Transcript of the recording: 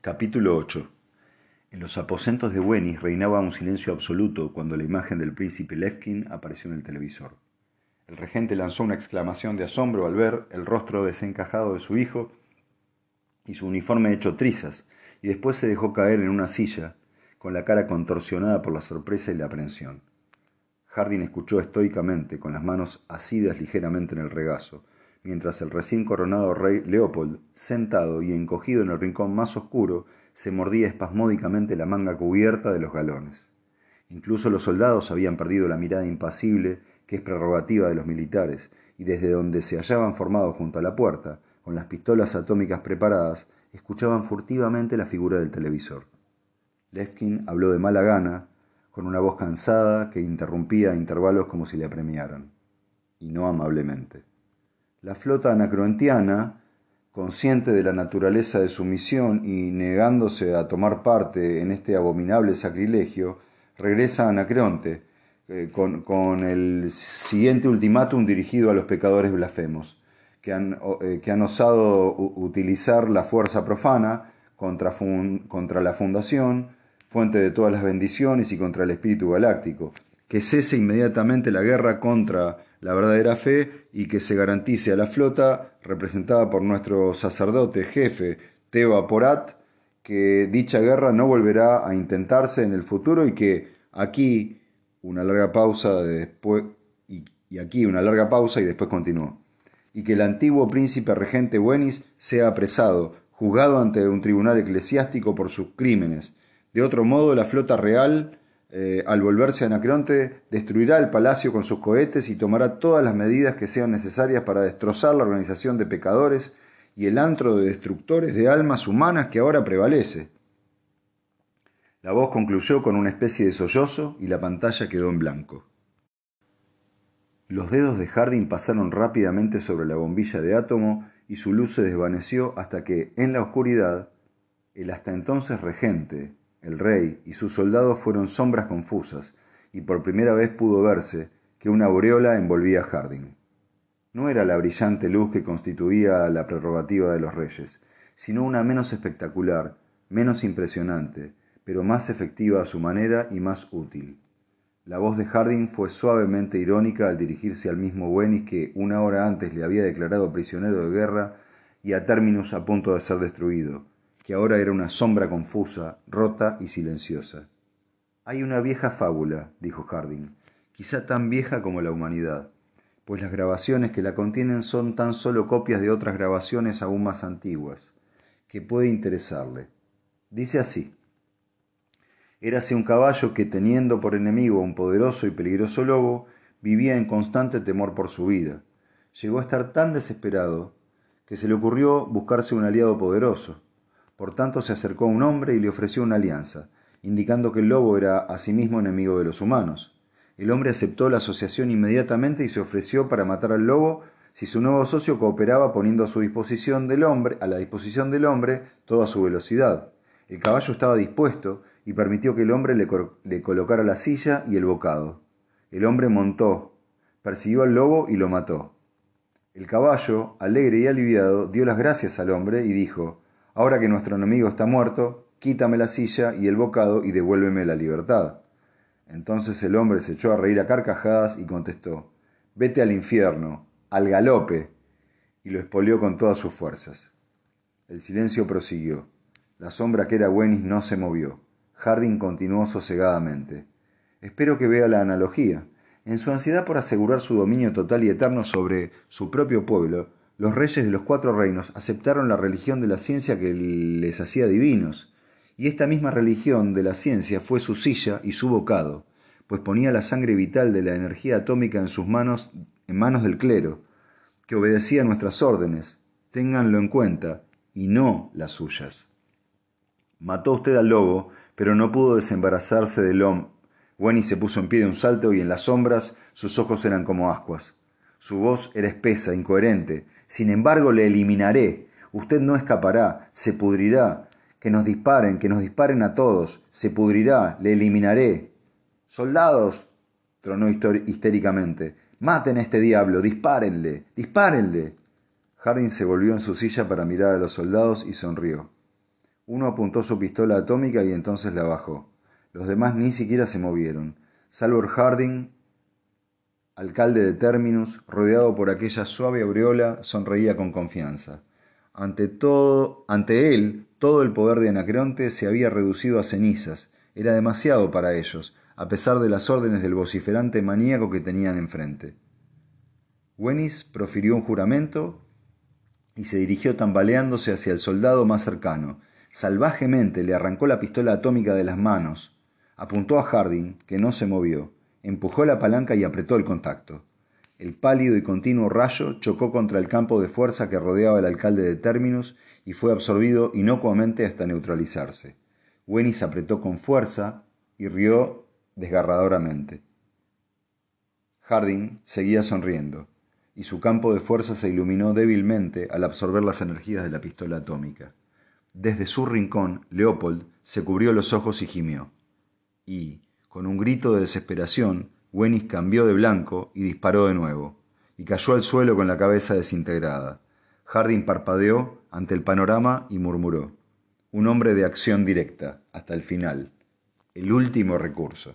Capítulo 8 En los aposentos de Wenis reinaba un silencio absoluto cuando la imagen del príncipe Levkin apareció en el televisor. El regente lanzó una exclamación de asombro al ver el rostro desencajado de su hijo y su uniforme hecho trizas, y después se dejó caer en una silla, con la cara contorsionada por la sorpresa y la aprensión. Harding escuchó estoicamente, con las manos asidas ligeramente en el regazo, mientras el recién coronado rey Leopold, sentado y encogido en el rincón más oscuro, se mordía espasmódicamente la manga cubierta de los galones. Incluso los soldados habían perdido la mirada impasible que es prerrogativa de los militares, y desde donde se hallaban formados junto a la puerta, con las pistolas atómicas preparadas, escuchaban furtivamente la figura del televisor. Levkin habló de mala gana, con una voz cansada que interrumpía a intervalos como si le apremiaran, y no amablemente. La flota anacroentiana, consciente de la naturaleza de su misión y negándose a tomar parte en este abominable sacrilegio, regresa a Anacreonte eh, con, el siguiente ultimátum dirigido a los pecadores blasfemos, que han, eh, que han osado utilizar la fuerza profana contra, contra la fundación, fuente de todas las bendiciones, y contra el espíritu galáctico. Que cese inmediatamente la guerra contra la verdadera fe y que se garantice a la flota, representada por nuestro sacerdote jefe Teo Porat, que dicha guerra no volverá a intentarse en el futuro y que aquí una larga pausa después y, y aquí una larga pausa y después continuó. Y que el antiguo príncipe regente Wenis sea apresado, juzgado ante un tribunal eclesiástico por sus crímenes. De otro modo, la flota real eh, al volverse a Anacreonte, destruirá el palacio con sus cohetes y tomará todas las medidas que sean necesarias para destrozar la organización de pecadores y el antro de destructores de almas humanas que ahora prevalece. La voz concluyó con una especie de sollozo y la pantalla quedó en blanco. Los dedos de Harding pasaron rápidamente sobre la bombilla de átomo y su luz se desvaneció hasta que, en la oscuridad, el hasta entonces regente, el rey y sus soldados fueron sombras confusas, y por primera vez pudo verse que una aureola envolvía a Harding. No era la brillante luz que constituía la prerrogativa de los reyes, sino una menos espectacular, menos impresionante, pero más efectiva a su manera y más útil. La voz de Harding fue suavemente irónica al dirigirse al mismo Wenis que una hora antes le había declarado prisionero de guerra y a Terminus a punto de ser destruido, que ahora era una sombra confusa, rota y silenciosa. Hay una vieja fábula, dijo Harding, quizá tan vieja como la humanidad, pues las grabaciones que la contienen son tan solo copias de otras grabaciones aún más antiguas, que puede interesarle. Dice así. Érase un caballo que, teniendo por enemigo a un poderoso y peligroso lobo, vivía en constante temor por su vida. Llegó a estar tan desesperado que se le ocurrió buscarse un aliado poderoso. Por tanto se acercó a un hombre y le ofreció una alianza, indicando que el lobo era asimismo enemigo de los humanos. El hombre aceptó la asociación inmediatamente y se ofreció para matar al lobo si su nuevo socio cooperaba poniendo a su disposición del hombre, a la disposición del hombre, toda su velocidad. El caballo estaba dispuesto y permitió que el hombre le, le colocara la silla y el bocado. El hombre montó, persiguió al lobo y lo mató. El caballo, alegre y aliviado, dio las gracias al hombre y dijo Ahora que nuestro enemigo está muerto, quítame la silla y el bocado y devuélveme la libertad. Entonces el hombre se echó a reír a carcajadas y contestó, Vete al infierno, al galope, y lo espolió con todas sus fuerzas. El silencio prosiguió. La sombra que era Wenis no se movió. Harding continuó sosegadamente. Espero que vea la analogía. En su ansiedad por asegurar su dominio total y eterno sobre su propio pueblo, los reyes de los cuatro reinos aceptaron la religión de la ciencia que les hacía divinos, y esta misma religión de la ciencia fue su silla y su bocado, pues ponía la sangre vital de la energía atómica en sus manos, en manos del clero, que obedecía nuestras órdenes, ténganlo en cuenta, y no las suyas. Mató usted al lobo, pero no pudo desembarazarse del hombre. Wenny se puso en pie de un salto y en las sombras sus ojos eran como ascuas. Su voz era espesa, incoherente, sin embargo, le eliminaré. Usted no escapará, se pudrirá. Que nos disparen, que nos disparen a todos. Se pudrirá, le eliminaré. Soldados, tronó histéricamente. Maten a este diablo, dispárenle, dispárenle. Harding se volvió en su silla para mirar a los soldados y sonrió. Uno apuntó su pistola atómica y entonces la bajó. Los demás ni siquiera se movieron. Salvor Harding, alcalde de Terminus, rodeado por aquella suave aureola, sonreía con confianza. Ante, todo, ante él, todo el poder de Anacreonte se había reducido a cenizas. Era demasiado para ellos, a pesar de las órdenes del vociferante maníaco que tenían enfrente. Wenis profirió un juramento y se dirigió tambaleándose hacia el soldado más cercano. Salvajemente le arrancó la pistola atómica de las manos, apuntó a Harding, que no se movió, empujó la palanca y apretó el contacto. El pálido y continuo rayo chocó contra el campo de fuerza que rodeaba al alcalde de Terminus y fue absorbido inocuamente hasta neutralizarse. Wenis apretó con fuerza y rió desgarradoramente. Harding seguía sonriendo, y su campo de fuerza se iluminó débilmente al absorber las energías de la pistola atómica. Desde su rincón, Leopold se cubrió los ojos y gimió. Y, con un grito de desesperación, Wenis cambió de blanco y disparó de nuevo, y cayó al suelo con la cabeza desintegrada. Harding parpadeó ante el panorama y murmuró: Un hombre de acción directa, hasta el final. El último recurso.